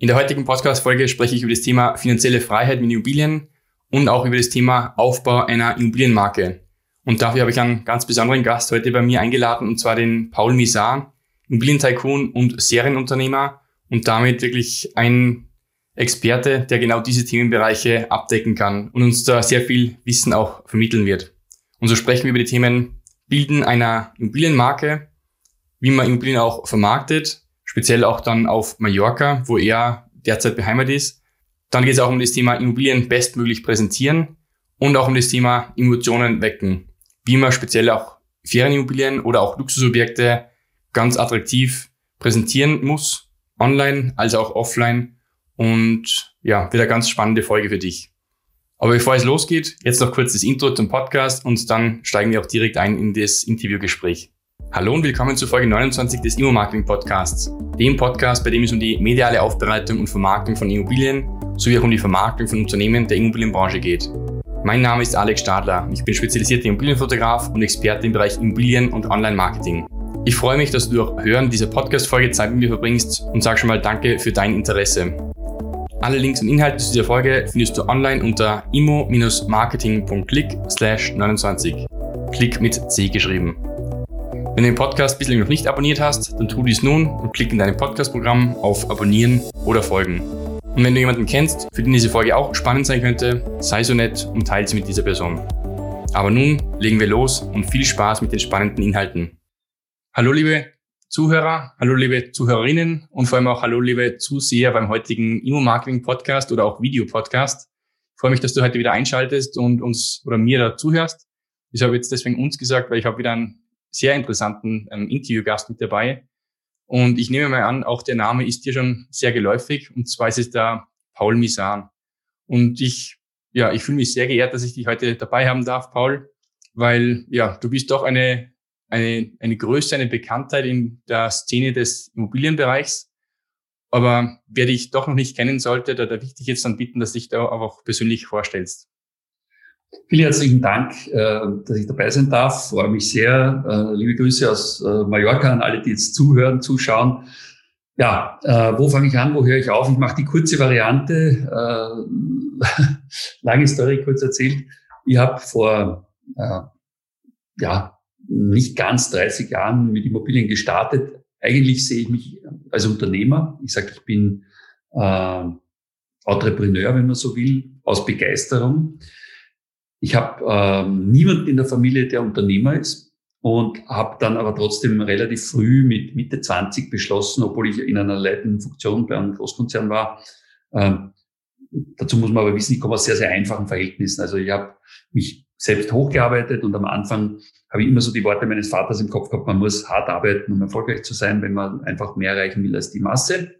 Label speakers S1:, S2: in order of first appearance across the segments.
S1: In der heutigen Podcast-Folge spreche ich über das Thema finanzielle Freiheit mit Immobilien und auch über das Thema Aufbau einer Immobilienmarke. Und dafür habe ich einen ganz besonderen Gast heute bei mir eingeladen, und zwar den Paul Misar, Immobilientycoon und Serienunternehmer und damit wirklich ein Experte, der genau diese Themenbereiche abdecken kann und uns da sehr viel Wissen auch vermitteln wird. Und so sprechen wir über die Themen Bilden einer Immobilienmarke, wie man Immobilien auch vermarktet, speziell auch dann auf Mallorca, wo er derzeit beheimatet ist. Dann geht es auch um das Thema Immobilien bestmöglich präsentieren und auch um das Thema Emotionen wecken, wie man speziell auch Ferienimmobilien oder auch Luxusobjekte ganz attraktiv präsentieren muss, online als auch offline. Und ja, wird eine ganz spannende Folge für dich. Aber bevor es losgeht, jetzt noch kurz das Intro zum Podcast und dann steigen wir auch direkt ein in das Interviewgespräch. Hallo und willkommen zur Folge 29 des Immo-Marketing Podcasts, dem Podcast, bei dem es um die mediale Aufbereitung und Vermarktung von Immobilien sowie auch um die Vermarktung von Unternehmen der Immobilienbranche geht. Mein Name ist Alex Stadler. Ich bin spezialisierter Immobilienfotograf und Experte im Bereich Immobilien und Online-Marketing. Ich freue mich, dass du durch Hören dieser Podcast-Folge Zeit mit mir verbringst und sage schon mal Danke für dein Interesse. Alle Links und Inhalte zu dieser Folge findest du online unter immo-marketing.click 29. Klick mit C geschrieben. Wenn du den Podcast bislang noch nicht abonniert hast, dann tu dies nun und klick in deinem Podcast-Programm auf Abonnieren oder Folgen. Und wenn du jemanden kennst, für den diese Folge auch spannend sein könnte, sei so nett und teile sie mit dieser Person. Aber nun legen wir los und viel Spaß mit den spannenden Inhalten. Hallo liebe Zuhörer, hallo liebe Zuhörerinnen und vor allem auch hallo liebe Zuseher beim heutigen Immo-Marketing-Podcast oder auch Videopodcast. Ich freue mich, dass du heute wieder einschaltest und uns oder mir da zuhörst. Ich habe jetzt deswegen uns gesagt, weil ich habe wieder einen sehr interessanten ähm, Interviewgast mit dabei. Und ich nehme mal an, auch der Name ist dir schon sehr geläufig. Und zwar ist es da Paul Misan. Und ich, ja, ich fühle mich sehr geehrt, dass ich dich heute dabei haben darf, Paul, weil, ja, du bist doch eine, eine, eine Größe, eine Bekanntheit in der Szene des Immobilienbereichs. Aber wer dich doch noch nicht kennen sollte, da darf ich dich jetzt dann bitten, dass du dich da auch persönlich vorstellst.
S2: Vielen herzlichen Dank, äh, dass ich dabei sein darf. Freue mich sehr. Äh, liebe Grüße aus äh, Mallorca an alle, die jetzt zuhören, zuschauen. Ja, wo fange ich an? Wo höre ich auf? Ich mache die kurze Variante. Lange Story kurz erzählt. Ich habe vor ja nicht ganz 30 Jahren mit Immobilien gestartet. Eigentlich sehe ich mich als Unternehmer. Ich sage, ich bin äh, Entrepreneur, wenn man so will, aus Begeisterung. Ich habe ähm, niemanden in der Familie, der Unternehmer ist und habe dann aber trotzdem relativ früh mit Mitte 20 beschlossen, obwohl ich in einer leitenden Funktion bei einem Großkonzern war. Ähm, dazu muss man aber wissen, ich komme aus sehr, sehr einfachen Verhältnissen. Also ich habe mich selbst hochgearbeitet und am Anfang habe ich immer so die Worte meines Vaters im Kopf gehabt, man muss hart arbeiten, um erfolgreich zu sein, wenn man einfach mehr erreichen will als die Masse.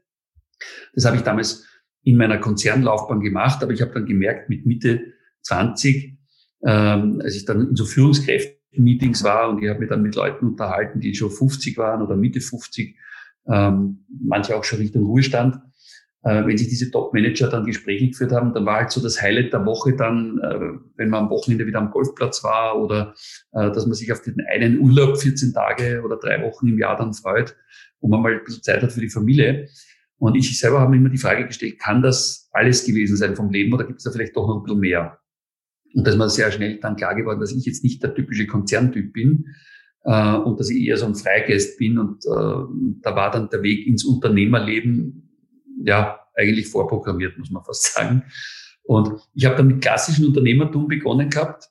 S2: Das habe ich damals in meiner Konzernlaufbahn gemacht, aber ich habe dann gemerkt, mit Mitte 20 ähm, als ich dann in so Führungskräften-Meetings war und ich habe mich dann mit Leuten unterhalten, die schon 50 waren oder Mitte 50, ähm, manche auch schon Richtung Ruhestand. Äh, wenn sich diese Top-Manager dann Gespräche geführt haben, dann war halt so das Highlight der Woche dann, äh, wenn man am Wochenende wieder am Golfplatz war oder äh, dass man sich auf den einen Urlaub 14 Tage oder drei Wochen im Jahr dann freut, wo man mal ein bisschen Zeit hat für die Familie. Und ich selber habe mir immer die Frage gestellt, kann das alles gewesen sein vom Leben oder gibt es da vielleicht doch noch ein bisschen mehr? Und da ist mir sehr schnell dann klar geworden, dass ich jetzt nicht der typische Konzerntyp bin äh, und dass ich eher so ein Freigeist bin. Und äh, da war dann der Weg ins Unternehmerleben ja eigentlich vorprogrammiert, muss man fast sagen. Und ich habe dann mit klassischem Unternehmertum begonnen gehabt.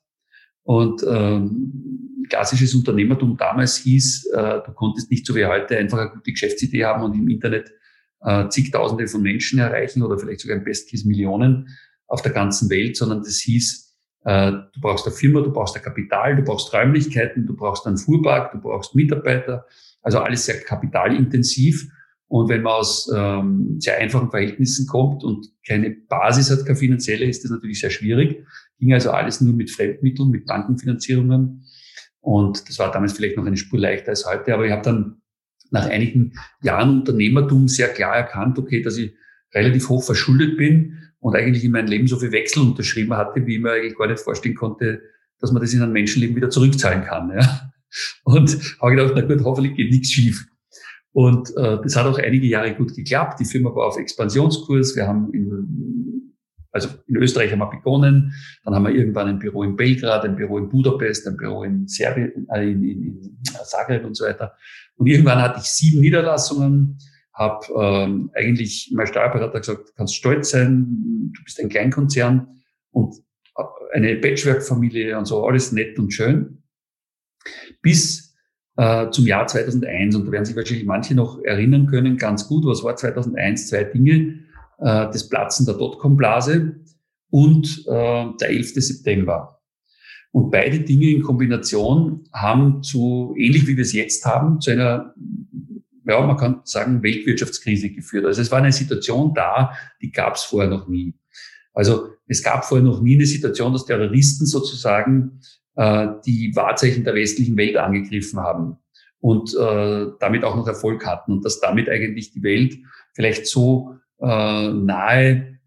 S2: Und ähm, klassisches Unternehmertum damals hieß, äh, du konntest nicht so wie heute einfach eine gute Geschäftsidee haben und im Internet äh, zigtausende von Menschen erreichen oder vielleicht sogar im Bestcase Millionen auf der ganzen Welt, sondern das hieß, du brauchst eine Firma, du brauchst ein Kapital, du brauchst Räumlichkeiten, du brauchst einen Fuhrpark, du brauchst Mitarbeiter. Also alles sehr kapitalintensiv. Und wenn man aus ähm, sehr einfachen Verhältnissen kommt und keine Basis hat, keine finanzielle, ist das natürlich sehr schwierig. Ging also alles nur mit Fremdmitteln, mit Bankenfinanzierungen. Und das war damals vielleicht noch eine Spur leichter als heute. Aber ich habe dann nach einigen Jahren Unternehmertum sehr klar erkannt, okay, dass ich relativ hoch verschuldet bin und eigentlich in meinem Leben so viel Wechsel unterschrieben hatte, wie ich mir eigentlich gar nicht vorstellen konnte, dass man das in einem Menschenleben wieder zurückzahlen kann. Ja. Und habe gedacht, na gut, hoffentlich geht nichts schief. Und äh, das hat auch einige Jahre gut geklappt. Die Firma war auf Expansionskurs. Wir haben in, also in Österreich haben wir begonnen. Dann haben wir irgendwann ein Büro in Belgrad, ein Büro in Budapest, ein Büro in Serbien, äh, in, in, in Zagreb und so weiter. Und irgendwann hatte ich sieben Niederlassungen, habe ähm, eigentlich mein Steuerberater gesagt, du kannst stolz sein, du bist ein Kleinkonzern und eine Patchwork-Familie und so, alles nett und schön. Bis äh, zum Jahr 2001, und da werden sich wahrscheinlich manche noch erinnern können, ganz gut, was war 2001? Zwei Dinge, äh, das Platzen der Dotcom-Blase und äh, der 11. September. Und beide Dinge in Kombination haben zu, ähnlich wie wir es jetzt haben, zu einer, ja, man kann sagen, Weltwirtschaftskrise geführt. Also es war eine Situation da, die gab es vorher noch nie. Also es gab vorher noch nie eine Situation, dass Terroristen sozusagen äh, die Wahrzeichen der westlichen Welt angegriffen haben und äh, damit auch noch Erfolg hatten und dass damit eigentlich die Welt vielleicht so äh, nahe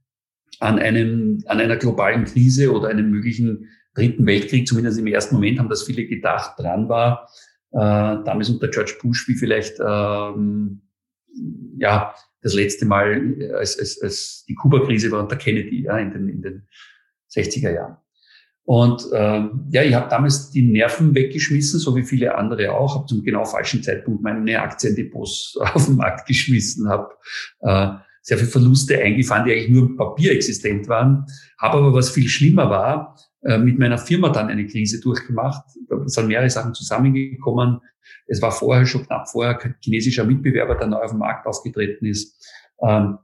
S2: an einem an einer globalen Krise oder einem möglichen dritten Weltkrieg, zumindest im ersten Moment haben das viele gedacht, dran war, damals unter George Bush, wie vielleicht ähm, ja das letzte Mal, äh, als, als, als die Kuba-Krise war unter Kennedy ja, in, den, in den 60er Jahren. Und ähm, ja, ich habe damals die Nerven weggeschmissen, so wie viele andere auch, habe zum genau falschen Zeitpunkt meine Aktiendepots auf den Markt geschmissen, habe äh, sehr viele Verluste eingefahren, die eigentlich nur im Papier existent waren, habe aber was viel schlimmer war, äh, mit meiner Firma dann eine Krise durchgemacht. Da sind mehrere Sachen zusammengekommen. Es war vorher schon knapp vorher kein chinesischer Mitbewerber, der neu auf dem Markt aufgetreten ist. Ähm,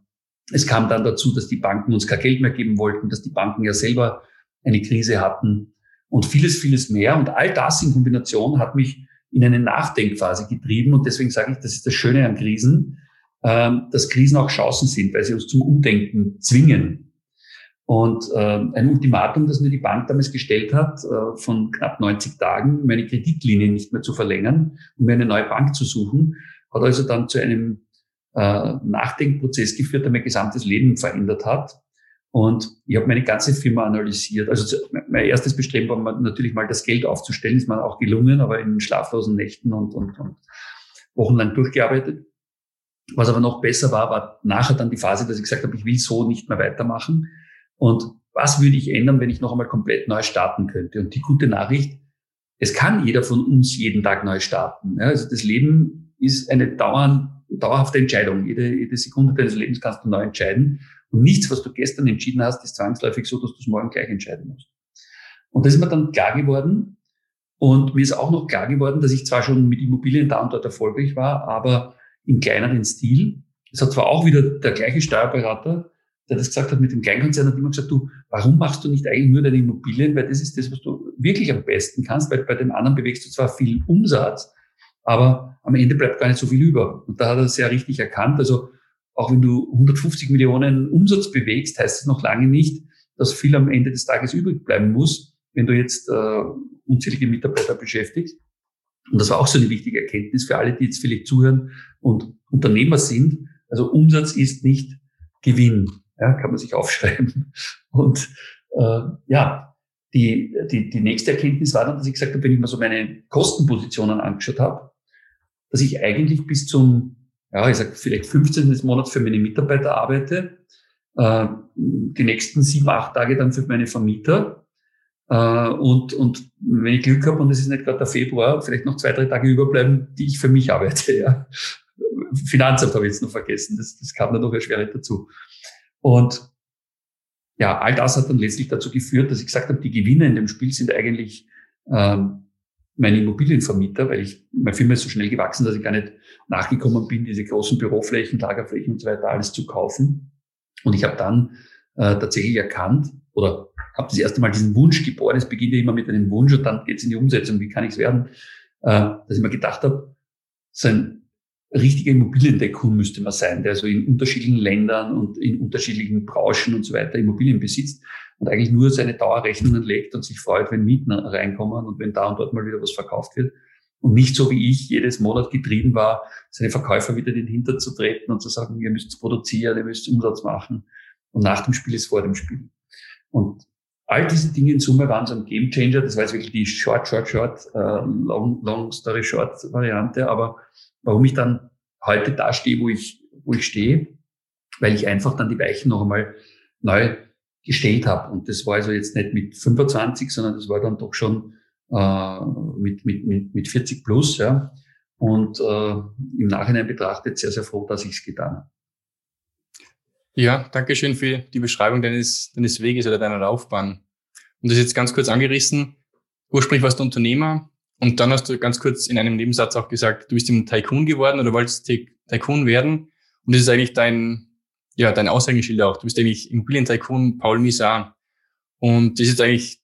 S2: es kam dann dazu, dass die Banken uns kein Geld mehr geben wollten, dass die Banken ja selber eine Krise hatten und vieles, vieles mehr. Und all das in Kombination hat mich in eine Nachdenkphase getrieben. Und deswegen sage ich, das ist das Schöne an Krisen, ähm, dass Krisen auch Chancen sind, weil sie uns zum Umdenken zwingen. Und äh, ein Ultimatum, das mir die Bank damals gestellt hat, äh, von knapp 90 Tagen, meine Kreditlinie nicht mehr zu verlängern und mir eine neue Bank zu suchen, hat also dann zu einem äh, Nachdenkprozess geführt, der mein gesamtes Leben verändert hat. Und ich habe meine ganze Firma analysiert. Also mein erstes Bestreben war natürlich mal das Geld aufzustellen, ist mir auch gelungen, aber in schlaflosen Nächten und, und, und wochenlang durchgearbeitet. Was aber noch besser war, war nachher dann die Phase, dass ich gesagt habe, ich will so nicht mehr weitermachen und was würde ich ändern, wenn ich noch einmal komplett neu starten könnte? Und die gute Nachricht, es kann jeder von uns jeden Tag neu starten. Ja, also das Leben ist eine dauernd, dauerhafte Entscheidung. Jede, jede Sekunde deines Lebens kannst du neu entscheiden. Und nichts, was du gestern entschieden hast, ist zwangsläufig so, dass du es morgen gleich entscheiden musst. Und das ist mir dann klar geworden. Und mir ist auch noch klar geworden, dass ich zwar schon mit Immobilien da und dort erfolgreich war, aber im kleineren Stil. Es hat zwar auch wieder der gleiche Steuerberater, der das gesagt hat mit dem Kleinkonzern, hat immer gesagt, du, warum machst du nicht eigentlich nur deine Immobilien? Weil das ist das, was du wirklich am besten kannst, weil bei dem anderen bewegst du zwar viel Umsatz, aber am Ende bleibt gar nicht so viel über. Und da hat er sehr richtig erkannt. Also auch wenn du 150 Millionen Umsatz bewegst, heißt es noch lange nicht, dass viel am Ende des Tages übrig bleiben muss, wenn du jetzt äh, unzählige Mitarbeiter beschäftigst. Und das war auch so eine wichtige Erkenntnis für alle, die jetzt vielleicht zuhören und Unternehmer sind. Also Umsatz ist nicht Gewinn. Ja, kann man sich aufschreiben. Und äh, ja, die, die, die nächste Erkenntnis war dann, dass ich gesagt habe, wenn ich mir so meine Kostenpositionen angeschaut habe, dass ich eigentlich bis zum, ja, ich sag vielleicht 15. des Monats für meine Mitarbeiter arbeite, äh, die nächsten sieben, acht Tage dann für meine Vermieter. Äh, und, und wenn ich Glück habe und es ist nicht gerade der Februar, vielleicht noch zwei, drei Tage überbleiben, die ich für mich arbeite. Ja. Finanzamt habe ich jetzt noch vergessen, das, das kam dann noch erschwerend dazu. Und ja, all das hat dann letztlich dazu geführt, dass ich gesagt habe, die Gewinne in dem Spiel sind eigentlich ähm, meine Immobilienvermieter, weil ich, meine Firma ist so schnell gewachsen, dass ich gar nicht nachgekommen bin, diese großen Büroflächen, Lagerflächen und so weiter alles zu kaufen. Und ich habe dann äh, tatsächlich erkannt oder habe das erste Mal diesen Wunsch geboren. Es beginnt ja immer mit einem Wunsch und dann geht es in die Umsetzung. Wie kann ich es werden? Äh, dass ich mir gedacht habe, so ein richtiger Immobiliendeckung müsste man sein, der so in unterschiedlichen Ländern und in unterschiedlichen Branchen und so weiter Immobilien besitzt und eigentlich nur seine Dauerrechnungen legt und sich freut, wenn Mieten reinkommen und wenn da und dort mal wieder was verkauft wird. Und nicht so wie ich jedes Monat getrieben war, seine Verkäufer wieder in den Hinter zu treten und zu sagen, ihr müsst produzieren, ihr müsst Umsatz machen. Und nach dem Spiel ist vor dem Spiel. Und all diese Dinge in Summe waren so ein Game Changer. Das war jetzt wirklich die Short, Short, Short, uh, Long, Long Story Short Variante. Aber warum ich dann heute da stehe, wo ich, wo ich stehe, weil ich einfach dann die Weichen noch einmal neu gestellt habe. Und das war also jetzt nicht mit 25, sondern das war dann doch schon äh, mit, mit, mit, mit 40 plus. Ja. Und äh, im Nachhinein betrachtet sehr, sehr froh, dass ich es getan habe.
S1: Ja, danke schön für die Beschreibung deines, deines Weges oder deiner Laufbahn. Und das ist jetzt ganz kurz angerissen. Ursprünglich warst du Unternehmer und dann hast du ganz kurz in einem Nebensatz auch gesagt, du bist im Tycoon geworden oder wolltest Tycoon werden. Und das ist eigentlich dein, ja, dein Aushängeschild auch. Du bist eigentlich Immobilien-Tycoon Paul Misar. Und das ist eigentlich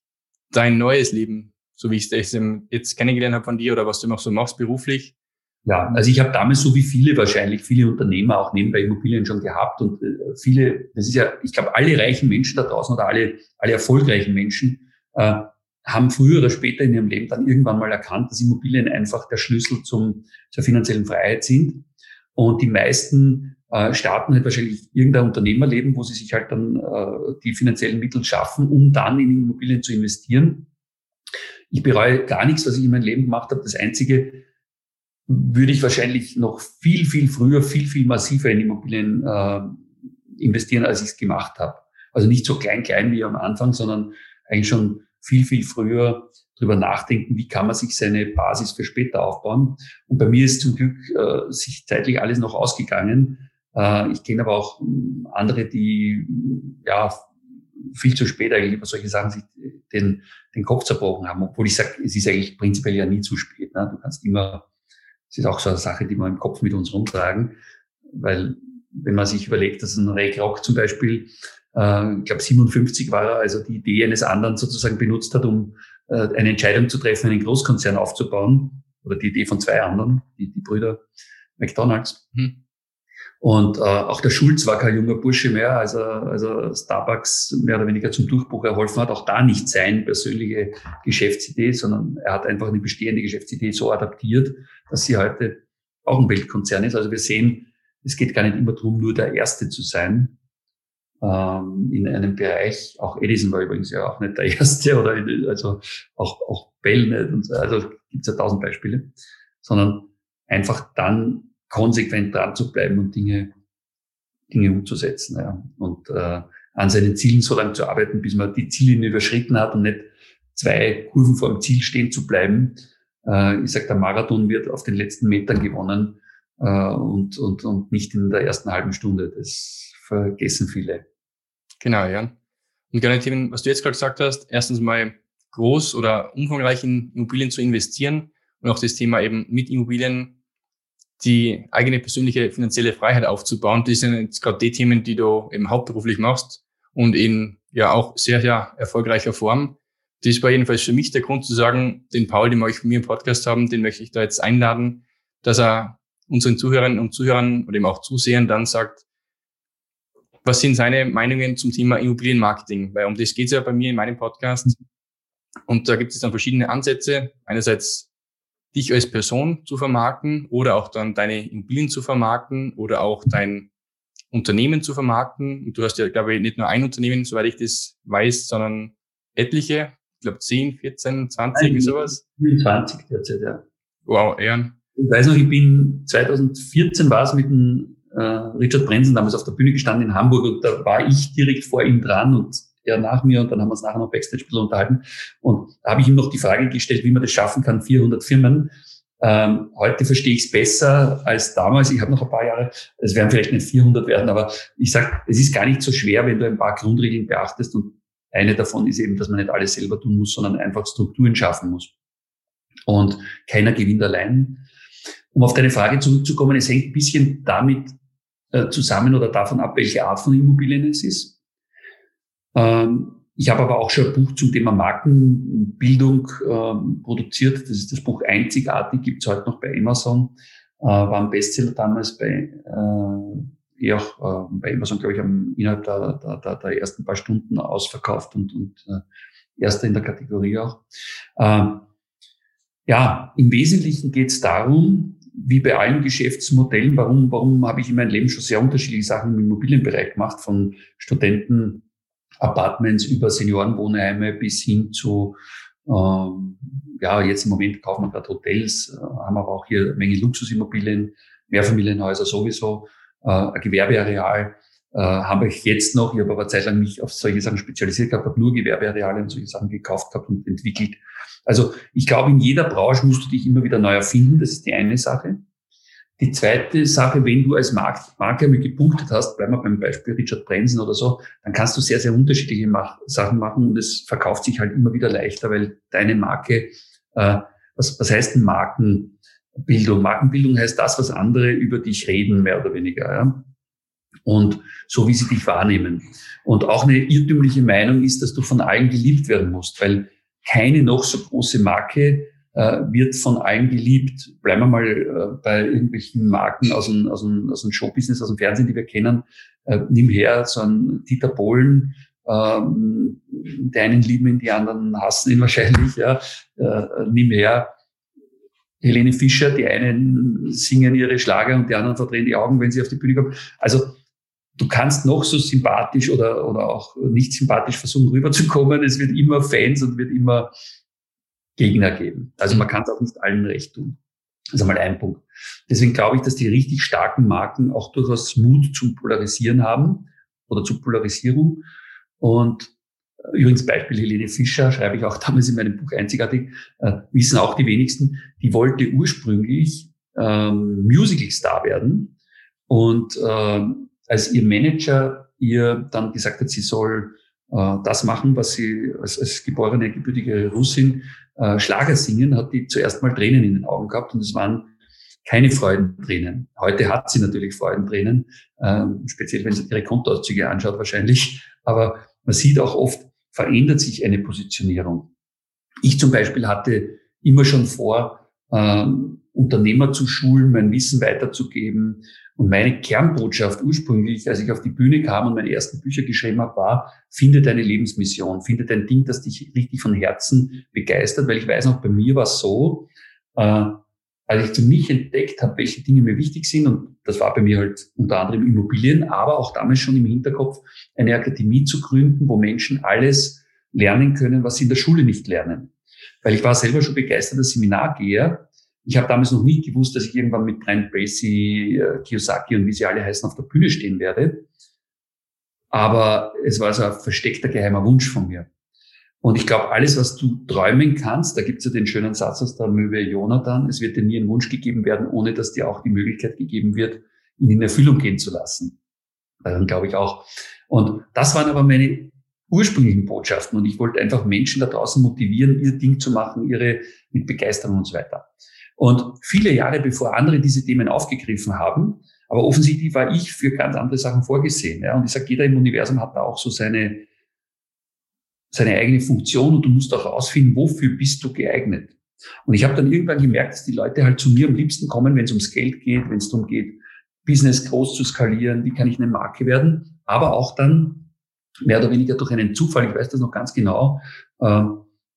S1: dein neues Leben, so wie ich es jetzt kennengelernt habe von dir oder was du noch so machst beruflich.
S2: Ja, also ich habe damals so wie viele wahrscheinlich, viele Unternehmer auch nebenbei Immobilien schon gehabt und äh, viele, das ist ja, ich glaube, alle reichen Menschen da draußen oder alle, alle erfolgreichen Menschen äh, haben früher oder später in ihrem Leben dann irgendwann mal erkannt, dass Immobilien einfach der Schlüssel zum, zur finanziellen Freiheit sind. Und die meisten äh, starten halt wahrscheinlich irgendein Unternehmerleben, wo sie sich halt dann äh, die finanziellen Mittel schaffen, um dann in Immobilien zu investieren. Ich bereue gar nichts, was ich in meinem Leben gemacht habe. Das Einzige, würde ich wahrscheinlich noch viel, viel früher, viel, viel massiver in Immobilien äh, investieren, als ich es gemacht habe. Also nicht so klein, klein wie am Anfang, sondern eigentlich schon viel, viel früher drüber nachdenken, wie kann man sich seine Basis für später aufbauen. Und bei mir ist zum Glück äh, sich zeitlich alles noch ausgegangen. Äh, ich kenne aber auch hm, andere, die ja viel zu spät eigentlich über solche Sachen sich den, den Kopf zerbrochen haben. Obwohl ich sage, es ist eigentlich prinzipiell ja nie zu spät. Ne? Du kannst immer das ist auch so eine Sache, die wir im Kopf mit uns rumtragen, weil wenn man sich überlegt, dass ein Ray Kroc zum Beispiel, äh, ich glaube 57 war er, also die Idee eines anderen sozusagen benutzt hat, um äh, eine Entscheidung zu treffen, einen Großkonzern aufzubauen, oder die Idee von zwei anderen, die, die Brüder McDonalds. Mhm. Und äh, auch der Schulz war kein junger Bursche mehr, als er, als er Starbucks mehr oder weniger zum Durchbruch erholfen hat. Auch da nicht seine persönliche Geschäftsidee, sondern er hat einfach eine bestehende Geschäftsidee so adaptiert, dass sie heute auch ein Weltkonzern ist. Also wir sehen, es geht gar nicht immer darum, nur der Erste zu sein ähm, in einem Bereich. Auch Edison war übrigens ja auch nicht der Erste oder also auch, auch Bell nicht. Und so. Also gibt es ja tausend Beispiele, sondern einfach dann konsequent dran zu bleiben und Dinge, Dinge umzusetzen. Ja. Und äh, an seinen Zielen so lange zu arbeiten, bis man die Ziele überschritten hat und nicht zwei Kurven vor dem Ziel stehen zu bleiben. Äh, ich sage, der Marathon wird auf den letzten Metern gewonnen äh, und, und, und nicht in der ersten halben Stunde. Das vergessen viele.
S1: Genau, ja. Und gerne Themen, was du jetzt gerade gesagt hast, erstens mal groß oder umfangreich in Immobilien zu investieren und auch das Thema eben mit Immobilien die eigene persönliche finanzielle Freiheit aufzubauen. Das sind jetzt gerade die Themen, die du eben hauptberuflich machst und in ja auch sehr, sehr erfolgreicher Form. Das war jedenfalls für mich der Grund zu sagen, den Paul, den wir euch von mir im Podcast haben, den möchte ich da jetzt einladen, dass er unseren Zuhörern und Zuhörern oder eben auch Zusehern dann sagt, was sind seine Meinungen zum Thema Immobilienmarketing? Weil um das geht es ja bei mir in meinem Podcast. Und da gibt es dann verschiedene Ansätze. Einerseits dich als Person zu vermarkten oder auch dann deine Immobilien zu vermarkten oder auch dein Unternehmen zu vermarkten. Und du hast ja, glaube ich, nicht nur ein Unternehmen, soweit ich das weiß, sondern etliche. Ich glaube 10, 14, 20, Nein, sowas.
S2: 20 derzeit, ja.
S1: Wow, Ehren.
S2: Ich weiß noch, ich bin 2014 war es mit dem äh, Richard Brenzen damals auf der Bühne gestanden in Hamburg und da war ich direkt vor ihm dran und er nach mir und dann haben wir uns nachher noch Backstage ein unterhalten. Und da habe ich ihm noch die Frage gestellt, wie man das schaffen kann, 400 Firmen. Ähm, heute verstehe ich es besser als damals. Ich habe noch ein paar Jahre, es werden vielleicht nicht 400 werden, aber ich sage, es ist gar nicht so schwer, wenn du ein paar Grundregeln beachtest. Und eine davon ist eben, dass man nicht alles selber tun muss, sondern einfach Strukturen schaffen muss. Und keiner gewinnt allein. Um auf deine Frage zurückzukommen, es hängt ein bisschen damit äh, zusammen oder davon ab, welche Art von Immobilien es ist. Ähm, ich habe aber auch schon ein Buch zum Thema Markenbildung ähm, produziert. Das ist das Buch Einzigartig, gibt es heute noch bei Amazon. Äh, war ein Bestseller damals bei, äh, eh bei Amazon, glaube ich, innerhalb der, der, der, der ersten paar Stunden ausverkauft und, und äh, erster in der Kategorie auch. Ähm, ja, im Wesentlichen geht es darum, wie bei allen Geschäftsmodellen, warum, warum habe ich in meinem Leben schon sehr unterschiedliche Sachen im Immobilienbereich gemacht, von Studenten Apartments über Seniorenwohnheime bis hin zu, ähm, ja, jetzt im Moment kaufen wir gerade Hotels, äh, haben aber auch hier eine Menge Luxusimmobilien, Mehrfamilienhäuser sowieso, äh, Gewerbeareal äh, habe ich jetzt noch. Ich habe aber zeitlang mich auf solche Sachen spezialisiert gehabt, habe nur Gewerbeareale und solche Sachen gekauft gehabt und entwickelt. Also ich glaube, in jeder Branche musst du dich immer wieder neu erfinden. Das ist die eine Sache. Die zweite Sache, wenn du als Markt, Marke einmal gepunktet hast, bleiben wir beim Beispiel Richard Branson oder so, dann kannst du sehr, sehr unterschiedliche Mach Sachen machen und es verkauft sich halt immer wieder leichter, weil deine Marke, äh, was, was heißt denn Markenbildung? Markenbildung heißt das, was andere über dich reden, mehr oder weniger. Ja? Und so wie sie dich wahrnehmen. Und auch eine irrtümliche Meinung ist, dass du von allen geliebt werden musst, weil keine noch so große Marke äh, wird von allen geliebt. Bleiben wir mal äh, bei irgendwelchen Marken aus dem, aus, dem, aus dem Showbusiness, aus dem Fernsehen, die wir kennen. Äh, nimm her so einen Dieter Bohlen, ähm, die einen lieben ihn, die anderen hassen ihn wahrscheinlich. Ja. Äh, nimm her Helene Fischer, die einen singen ihre Schlager und die anderen verdrehen die Augen, wenn sie auf die Bühne kommen. Also du kannst noch so sympathisch oder, oder auch nicht sympathisch versuchen rüberzukommen. Es wird immer Fans und wird immer Gegner geben. Also man kann es auch nicht allen recht tun. Das ist einmal ein Punkt. Deswegen glaube ich, dass die richtig starken Marken auch durchaus Mut zum Polarisieren haben oder zur Polarisierung. Und äh, übrigens Beispiel Helene Fischer, schreibe ich auch damals in meinem Buch einzigartig, äh, wissen auch die wenigsten, die wollte ursprünglich ähm, Musical-Star werden. Und äh, als ihr Manager ihr dann gesagt hat, sie soll äh, das machen, was sie als, als geborene, gebürtige Russin äh, Schlager singen, hat die zuerst mal Tränen in den Augen gehabt und es waren keine Freudentränen. Heute hat sie natürlich Freudentränen, äh, speziell wenn sie ihre Kontoauszüge anschaut wahrscheinlich. Aber man sieht auch oft, verändert sich eine Positionierung. Ich zum Beispiel hatte immer schon vor, äh, Unternehmer zu schulen, mein Wissen weiterzugeben. Und meine Kernbotschaft ursprünglich, als ich auf die Bühne kam und meine ersten Bücher geschrieben habe, war, finde deine Lebensmission, finde dein Ding, das dich richtig von Herzen begeistert, weil ich weiß noch, bei mir war es so, äh, als ich zu mich entdeckt habe, welche Dinge mir wichtig sind, und das war bei mir halt unter anderem Immobilien, aber auch damals schon im Hinterkopf, eine Akademie zu gründen, wo Menschen alles lernen können, was sie in der Schule nicht lernen. Weil ich war selber schon begeisterter Seminargeher ich habe damals noch nicht gewusst, dass ich irgendwann mit Brian Tracy, äh, Kiyosaki und wie sie alle heißen auf der Bühne stehen werde. Aber es war so ein versteckter geheimer Wunsch von mir. Und ich glaube, alles, was du träumen kannst, da gibt es ja den schönen Satz aus der Möwe Jonathan, es wird dir nie ein Wunsch gegeben werden, ohne dass dir auch die Möglichkeit gegeben wird, ihn in Erfüllung gehen zu lassen. Daran glaube ich auch. Und das waren aber meine ursprünglichen Botschaften. Und ich wollte einfach Menschen da draußen motivieren, ihr Ding zu machen, ihre mit Begeisterung und so weiter. Und viele Jahre bevor andere diese Themen aufgegriffen haben, aber offensichtlich war ich für ganz andere Sachen vorgesehen. Ja. Und ich sage, jeder im Universum hat da auch so seine, seine eigene Funktion und du musst auch herausfinden, wofür bist du geeignet. Und ich habe dann irgendwann gemerkt, dass die Leute halt zu mir am liebsten kommen, wenn es ums Geld geht, wenn es darum geht, Business groß zu skalieren, wie kann ich eine Marke werden, aber auch dann mehr oder weniger durch einen Zufall, ich weiß das noch ganz genau, äh,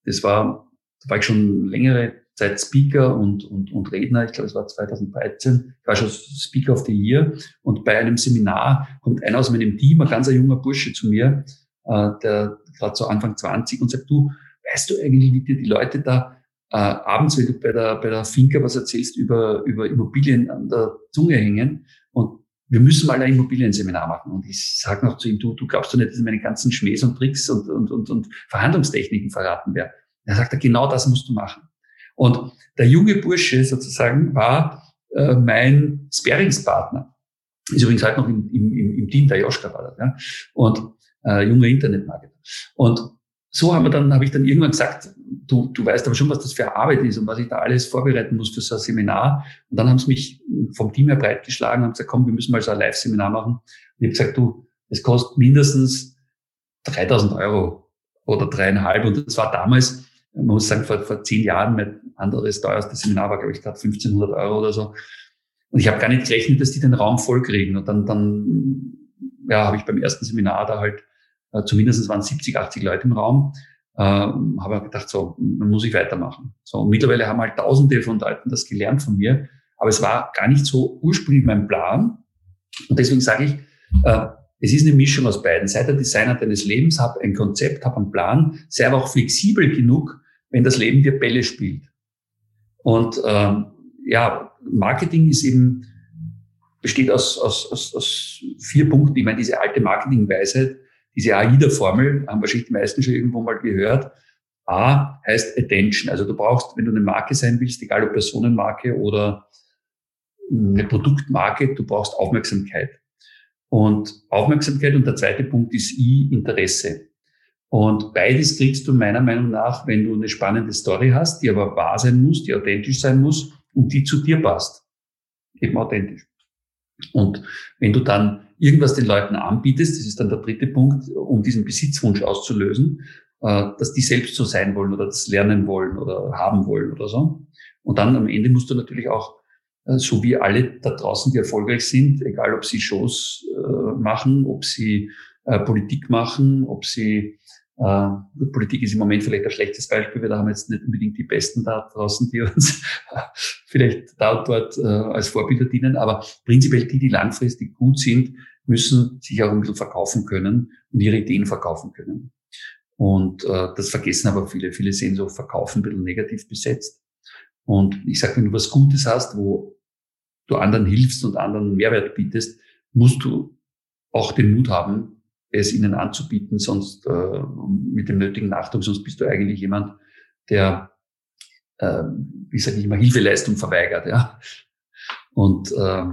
S2: das war, da war ich schon längere Zeit Speaker und, und, und Redner. Ich glaube, es war 2013. Ich war schon Speaker of the Year. Und bei einem Seminar kommt einer aus meinem Team, ein ganz junger Bursche zu mir, äh, der gerade so Anfang 20 und sagt, du, weißt du eigentlich, wie dir die Leute da äh, abends, wenn du bei der, bei der Finca was erzählst, über, über Immobilien an der Zunge hängen und wir müssen mal ein Immobilienseminar machen. Und ich sage noch zu ihm, du, du glaubst doch nicht, dass meine ganzen Schmähs und Tricks und, und, und, und Verhandlungstechniken verraten werden. Er sagt, genau das musst du machen. Und der junge Bursche sozusagen war äh, mein Sparingspartner. Ist übrigens halt noch im, im, im Team, der Joschka war da, ja. Und äh, junger Internetmarketer. Und so haben wir dann, habe ich dann irgendwann gesagt, du, du weißt aber schon, was das für Arbeit ist und was ich da alles vorbereiten muss für so ein Seminar. Und dann haben sie mich vom Team her breitgeschlagen und gesagt, komm, wir müssen mal so ein Live-Seminar machen. Und ich habe gesagt, du, es kostet mindestens 3000 Euro oder dreieinhalb. Und das war damals, man muss sagen, vor, vor zehn Jahren mein anderes teuerste Seminar war, glaube ich, gerade 1500 Euro oder so. Und ich habe gar nicht gerechnet, dass die den Raum voll kriegen. Und dann, dann ja, habe ich beim ersten Seminar da halt, äh, zumindest waren 70, 80 Leute im Raum, äh, habe gedacht, so, dann muss ich weitermachen. So, und mittlerweile haben halt Tausende von Leuten das gelernt von mir. Aber es war gar nicht so ursprünglich mein Plan. Und deswegen sage ich, äh, es ist eine Mischung aus beiden. Sei der Designer deines Lebens, hab ein Konzept, hab einen Plan, sei aber auch flexibel genug, wenn das Leben dir Bälle spielt. Und ähm, ja, Marketing ist eben besteht aus, aus, aus, aus vier Punkten. Ich meine, diese alte Marketingweisheit, diese AIDA-Formel, haben wahrscheinlich die meisten schon irgendwo mal gehört. A heißt Attention. Also du brauchst, wenn du eine Marke sein willst, egal ob Personenmarke oder eine Produktmarke, du brauchst Aufmerksamkeit. Und Aufmerksamkeit und der zweite Punkt ist I, Interesse. Und beides kriegst du meiner Meinung nach, wenn du eine spannende Story hast, die aber wahr sein muss, die authentisch sein muss und die zu dir passt. Eben authentisch. Und wenn du dann irgendwas den Leuten anbietest, das ist dann der dritte Punkt, um diesen Besitzwunsch auszulösen, äh, dass die selbst so sein wollen oder das lernen wollen oder haben wollen oder so. Und dann am Ende musst du natürlich auch äh, so wie alle da draußen, die erfolgreich sind, egal ob sie Shows äh, machen, ob sie Politik machen, ob sie äh, Politik ist im Moment vielleicht ein schlechtes Beispiel, weil da haben wir jetzt nicht unbedingt die Besten da draußen, die uns vielleicht da und dort äh, als Vorbilder dienen, aber prinzipiell die, die langfristig gut sind, müssen sich auch ein bisschen verkaufen können und ihre Ideen verkaufen können. Und äh, das vergessen aber viele. Viele sehen so Verkaufen ein bisschen negativ besetzt. Und ich sage, wenn du was Gutes hast, wo du anderen hilfst und anderen Mehrwert bietest, musst du auch den Mut haben, es ihnen anzubieten, sonst äh, mit dem nötigen Achtung, sonst bist du eigentlich jemand, der, äh, wie sage ich immer, Hilfeleistung verweigert. Ja? Und äh,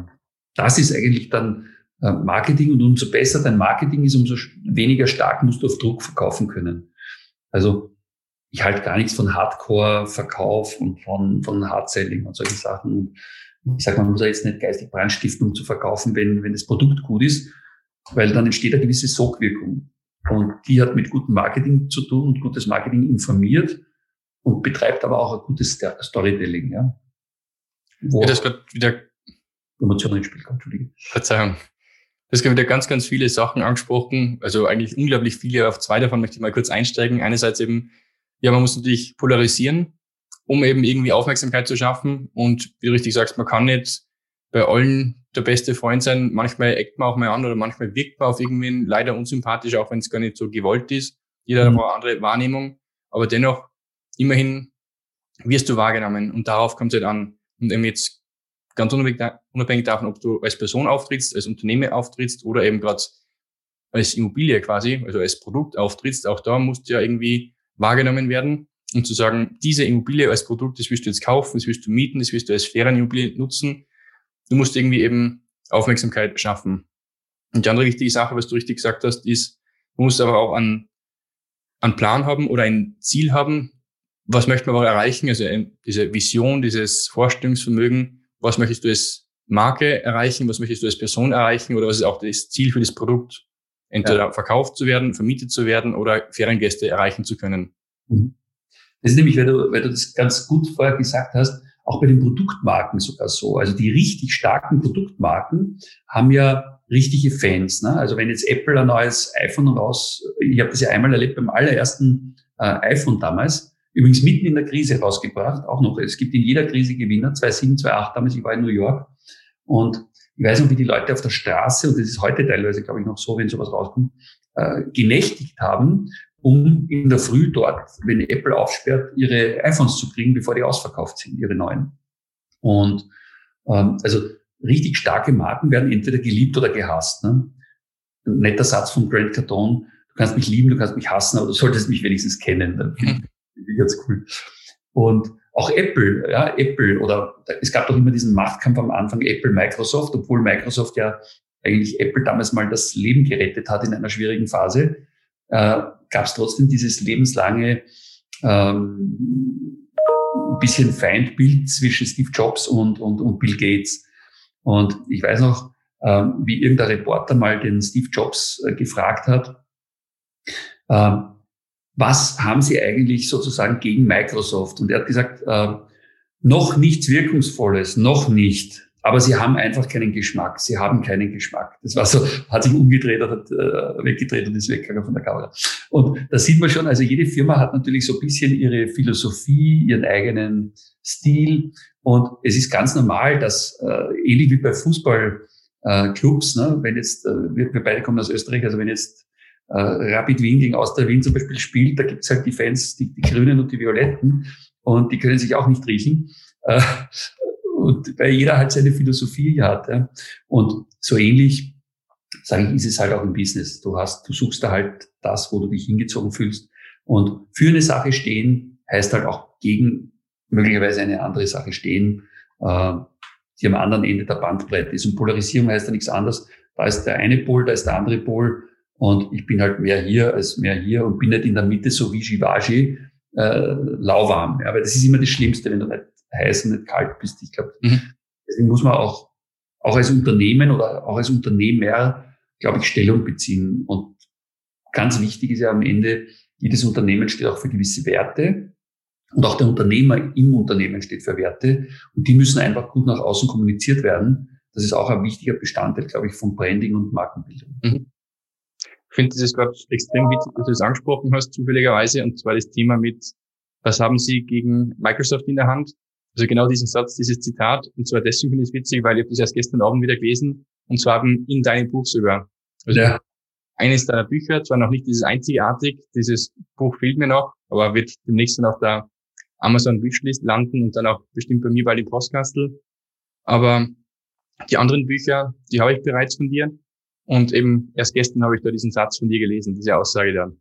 S2: das ist eigentlich dann äh, Marketing und umso besser dein Marketing ist, umso weniger stark musst du auf Druck verkaufen können. Also ich halte gar nichts von Hardcore-Verkauf und von, von Hard-Selling und solche Sachen ich sage, man muss ja jetzt nicht geistig brandstiften, um zu verkaufen, wenn, wenn das Produkt gut ist, weil dann entsteht eine gewisse Sogwirkung. Und die hat mit gutem Marketing zu tun und gutes Marketing informiert und betreibt aber auch ein gutes Storytelling. Ja,
S1: wo ja, das gerade wieder
S2: Emotionen ins Spiel kommt. Entschuldigung.
S1: Verzeihung. Das gibt wieder ganz, ganz viele Sachen angesprochen. Also eigentlich unglaublich viele. Auf zwei davon möchte ich mal kurz einsteigen. Einerseits eben, ja, man muss natürlich polarisieren um eben irgendwie Aufmerksamkeit zu schaffen. Und wie du richtig sagst, man kann nicht bei allen der beste Freund sein. Manchmal eckt man auch mal an oder manchmal wirkt man auf irgendwen leider unsympathisch, auch wenn es gar nicht so gewollt ist. Jeder mhm. hat eine andere Wahrnehmung. Aber dennoch, immerhin wirst du wahrgenommen und darauf kommt es halt an. Und eben jetzt ganz unabhängig davon, ob du als Person auftrittst, als Unternehmen auftrittst oder eben gerade als Immobilie quasi, also als Produkt auftrittst, auch da musst du ja irgendwie wahrgenommen werden und zu sagen, diese Immobilie als Produkt, das willst du jetzt kaufen, das willst du mieten, das willst du als Ferienimmobilie nutzen. Du musst irgendwie eben Aufmerksamkeit schaffen. Und die andere wichtige Sache, was du richtig gesagt hast, ist, du musst aber auch einen, einen Plan haben oder ein Ziel haben. Was möchte man erreichen? Also diese Vision, dieses Vorstellungsvermögen. Was möchtest du als Marke erreichen? Was möchtest du als Person erreichen? Oder was ist auch das Ziel für das Produkt? Entweder ja. verkauft zu werden, vermietet zu werden oder Feriengäste erreichen zu können. Mhm.
S2: Das ist nämlich, weil du, weil du das ganz gut vorher gesagt hast, auch bei den Produktmarken sogar so. Also die richtig starken Produktmarken haben ja richtige Fans. Ne? Also wenn jetzt Apple ein neues iPhone raus, ich habe das ja einmal erlebt beim allerersten äh, iPhone damals, übrigens mitten in der Krise rausgebracht, auch noch. Es gibt in jeder Krise Gewinner, 2007, 2008 damals, ich war in New York und ich weiß noch, wie die Leute auf der Straße, und das ist heute teilweise, glaube ich, noch so, wenn sowas rauskommt, äh, genächtigt haben, um in der Früh dort, wenn Apple aufsperrt, ihre iPhones zu kriegen, bevor die ausverkauft sind, ihre neuen. Und ähm, also richtig starke Marken werden entweder geliebt oder gehasst. Ne? Ein netter Satz von Grant Cardone, du kannst mich lieben, du kannst mich hassen, aber du solltest mich wenigstens kennen. Dann finde ich ganz cool. Und auch Apple, ja, Apple oder es gab doch immer diesen Machtkampf am Anfang Apple, Microsoft, obwohl Microsoft ja eigentlich Apple damals mal das Leben gerettet hat in einer schwierigen Phase äh, gab es trotzdem dieses lebenslange ähm, bisschen Feindbild zwischen Steve Jobs und, und, und Bill Gates. Und ich weiß noch, äh, wie irgendein Reporter mal den Steve Jobs äh, gefragt hat, äh, was haben Sie eigentlich sozusagen gegen Microsoft? Und er hat gesagt, äh, noch nichts Wirkungsvolles, noch nicht. Aber sie haben einfach keinen Geschmack. Sie haben keinen Geschmack. Das war so, hat sich umgedreht hat äh, weggedreht und ist weggegangen von der Kamera. Und da sieht man schon, also jede Firma hat natürlich so ein bisschen ihre Philosophie, ihren eigenen Stil. Und es ist ganz normal, dass äh, ähnlich wie bei Fußballclubs, äh, ne, wenn jetzt, äh, wir, wir beide kommen aus Österreich, also wenn jetzt äh, Rapid Wien gegen Austria Wien zum Beispiel spielt, da gibt's halt die Fans, die, die Grünen und die Violetten, und die können sich auch nicht riechen. Äh, und weil jeder halt seine Philosophie hat. Ja. Und so ähnlich, sage ich, ist es halt auch im Business. Du hast, du suchst da halt das, wo du dich hingezogen fühlst. Und für eine Sache stehen heißt halt auch gegen möglicherweise eine andere Sache stehen, äh, die am anderen Ende der Bandbreite ist. Und Polarisierung heißt ja nichts anderes. Da ist der eine Pol, da ist der andere Pol. Und ich bin halt mehr hier als mehr hier und bin nicht in der Mitte so wie Shivaji, äh, lauwarm. Ja, weil das ist immer das Schlimmste, wenn du nicht heiß und nicht kalt bist. Ich glaube, mhm. deswegen muss man auch, auch als Unternehmen oder auch als Unternehmer, glaube ich, Stellung beziehen. Und ganz wichtig ist ja am Ende, jedes Unternehmen steht auch für gewisse Werte. Und auch der Unternehmer im Unternehmen steht für Werte. Und die müssen einfach gut nach außen kommuniziert werden. Das ist auch ein wichtiger Bestandteil, glaube ich, von Branding und Markenbildung. Mhm.
S1: Ich finde, das ist gerade extrem wichtig, dass du das angesprochen hast, zufälligerweise, und zwar das Thema mit, was haben Sie gegen Microsoft in der Hand? Also genau diesen Satz, dieses Zitat, und zwar deswegen finde ich es witzig, weil ich habe das erst gestern Abend wieder gelesen, und zwar in deinem Buch sogar. Also ja. eines deiner Bücher, zwar noch nicht dieses einzigartig, dieses Buch fehlt mir noch, aber wird demnächst dann auf der Amazon Wishlist landen und dann auch bestimmt bei mir bei dem Postkastel. Aber die anderen Bücher, die habe ich bereits von dir. Und eben erst gestern habe ich da diesen Satz von dir gelesen, diese Aussage dann.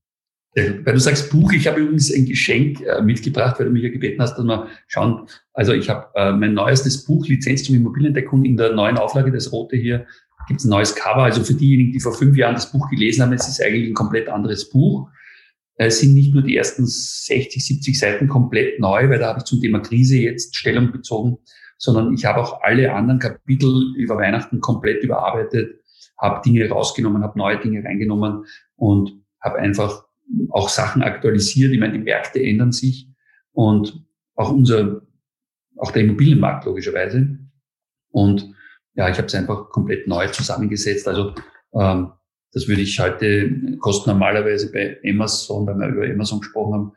S2: Weil du sagst Buch, ich habe übrigens ein Geschenk äh, mitgebracht, weil du mich ja gebeten hast, dass wir schauen. Also ich habe äh, mein neuestes Buch, Lizenz zum Immobiliendeckung, in der neuen Auflage, das rote hier, gibt es ein neues Cover. Also für diejenigen, die vor fünf Jahren das Buch gelesen haben, es ist eigentlich ein komplett anderes Buch. Es sind nicht nur die ersten 60, 70 Seiten komplett neu, weil da habe ich zum Thema Krise jetzt Stellung bezogen, sondern ich habe auch alle anderen Kapitel über Weihnachten komplett überarbeitet habe Dinge rausgenommen, habe neue Dinge reingenommen und habe einfach auch Sachen aktualisiert. Ich meine, die Märkte ändern sich und auch unser, auch der Immobilienmarkt logischerweise. Und ja, ich habe es einfach komplett neu zusammengesetzt. Also ähm, das würde ich heute kosten normalerweise bei Amazon, weil wir über Amazon gesprochen haben,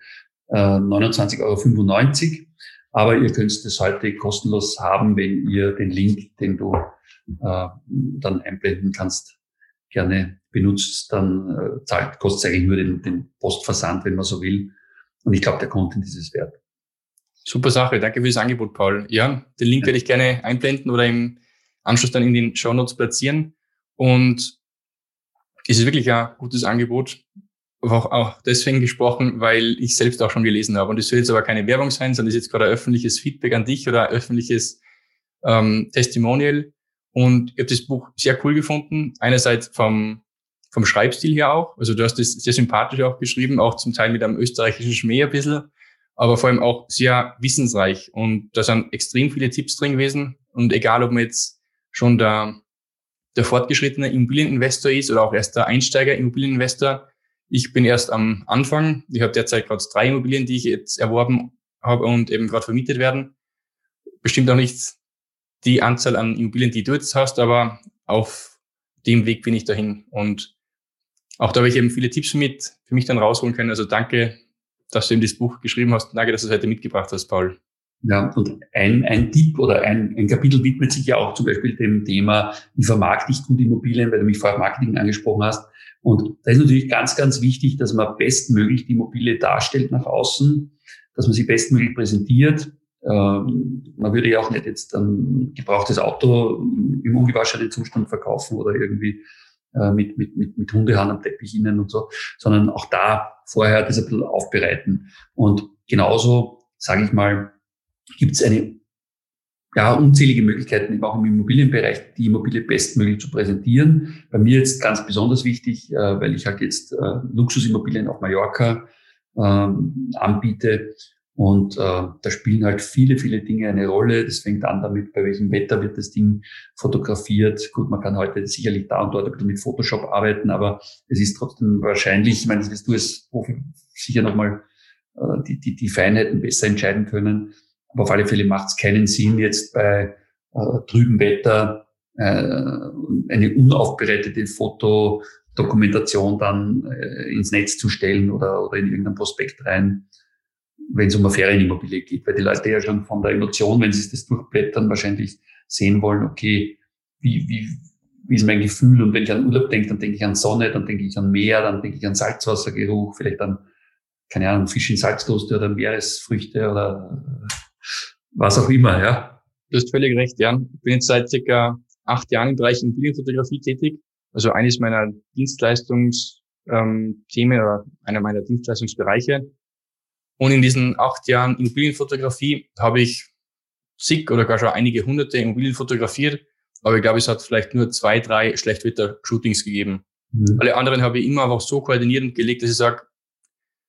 S2: äh, 29,95 Euro. Aber ihr könnt es heute kostenlos haben, wenn ihr den Link, den du äh, dann einblenden kannst, gerne benutzt, dann äh, zahlt, kostet eigentlich nur den, den Postversand, wenn man so will. Und ich glaube, der Content ist es wert.
S1: Super Sache, danke für das Angebot, Paul. Ja, den Link ja. werde ich gerne einblenden oder im Anschluss dann in den Show Notes platzieren. Und es ist wirklich ein gutes Angebot. Auch, auch deswegen gesprochen, weil ich selbst auch schon gelesen habe. Und es soll jetzt aber keine Werbung sein, sondern es ist jetzt gerade ein öffentliches Feedback an dich oder ein öffentliches ähm, Testimonial. Und ich habe das Buch sehr cool gefunden. Einerseits vom, vom Schreibstil her auch. Also du hast es sehr sympathisch auch geschrieben, auch zum Teil mit einem österreichischen Schmäh ein bisschen, aber vor allem auch sehr wissensreich. Und da sind extrem viele Tipps drin gewesen. Und egal, ob man jetzt schon der, der fortgeschrittene Immobilieninvestor ist oder auch erst der Einsteiger-Immobilieninvestor, ich bin erst am Anfang. Ich habe derzeit gerade drei Immobilien, die ich jetzt erworben habe und eben gerade vermietet werden. Bestimmt auch nicht die Anzahl an Immobilien, die du jetzt hast, aber auf dem Weg bin ich dahin. Und auch da habe ich eben viele Tipps mit für mich dann rausholen können. Also danke, dass du eben das Buch geschrieben hast. Danke, dass du es heute mitgebracht hast, Paul.
S2: Ja, und ein, ein Tipp oder ein, ein Kapitel widmet sich ja auch zum Beispiel dem Thema, wie vermarkte ich gut Immobilien, weil du mich vorher Marketing angesprochen hast. Und da ist natürlich ganz, ganz wichtig, dass man bestmöglich die Immobilie darstellt nach außen, dass man sie bestmöglich präsentiert, man würde ja auch nicht jetzt ein gebrauchtes Auto im ungewaschenen Zustand verkaufen oder irgendwie äh, mit, mit, mit, mit Hundehahn am Teppich innen und so, sondern auch da vorher das ein bisschen aufbereiten. Und genauso, sage ich mal, gibt es eine ja, unzählige Möglichkeiten, auch im Immobilienbereich, die Immobilie bestmöglich zu präsentieren. Bei mir jetzt ganz besonders wichtig, äh, weil ich halt jetzt äh, Luxusimmobilien auf Mallorca ähm, anbiete und äh, da spielen halt viele, viele Dinge eine Rolle. Das fängt an damit, bei welchem Wetter wird das Ding fotografiert. Gut, man kann heute sicherlich da und dort ein bisschen mit Photoshop arbeiten, aber es ist trotzdem wahrscheinlich, ich meine, das wirst du als sicher nochmal äh, die, die, die Feinheiten besser entscheiden können. Aber auf alle Fälle macht es keinen Sinn, jetzt bei äh, trüben Wetter äh, eine unaufbereitete Fotodokumentation dann äh, ins Netz zu stellen oder, oder in irgendein Prospekt rein wenn es um eine Ferienimmobilie geht, weil die Leute ja schon von der Emotion, wenn sie das durchblättern, wahrscheinlich sehen wollen, okay, wie, wie, wie ist mein Gefühl? Und wenn ich an Urlaub denke, dann denke ich an Sonne, dann denke ich an Meer, dann denke ich an Salzwassergeruch, vielleicht an, keine Ahnung, Fisch in Salzkruste oder Meeresfrüchte oder was auch immer, ja.
S1: Du hast völlig recht, ja. Ich bin jetzt seit circa acht Jahren im Bereich Immobilienfotografie tätig. Also eines meiner Dienstleistungsthemen ähm, oder einer meiner Dienstleistungsbereiche. Und in diesen acht Jahren Immobilienfotografie habe ich zig oder gar schon einige hunderte Immobilien fotografiert. Aber ich glaube, es hat vielleicht nur zwei, drei Schlechtwetter-Shootings gegeben. Mhm. Alle anderen habe ich immer einfach so koordiniert und gelegt, dass ich sage,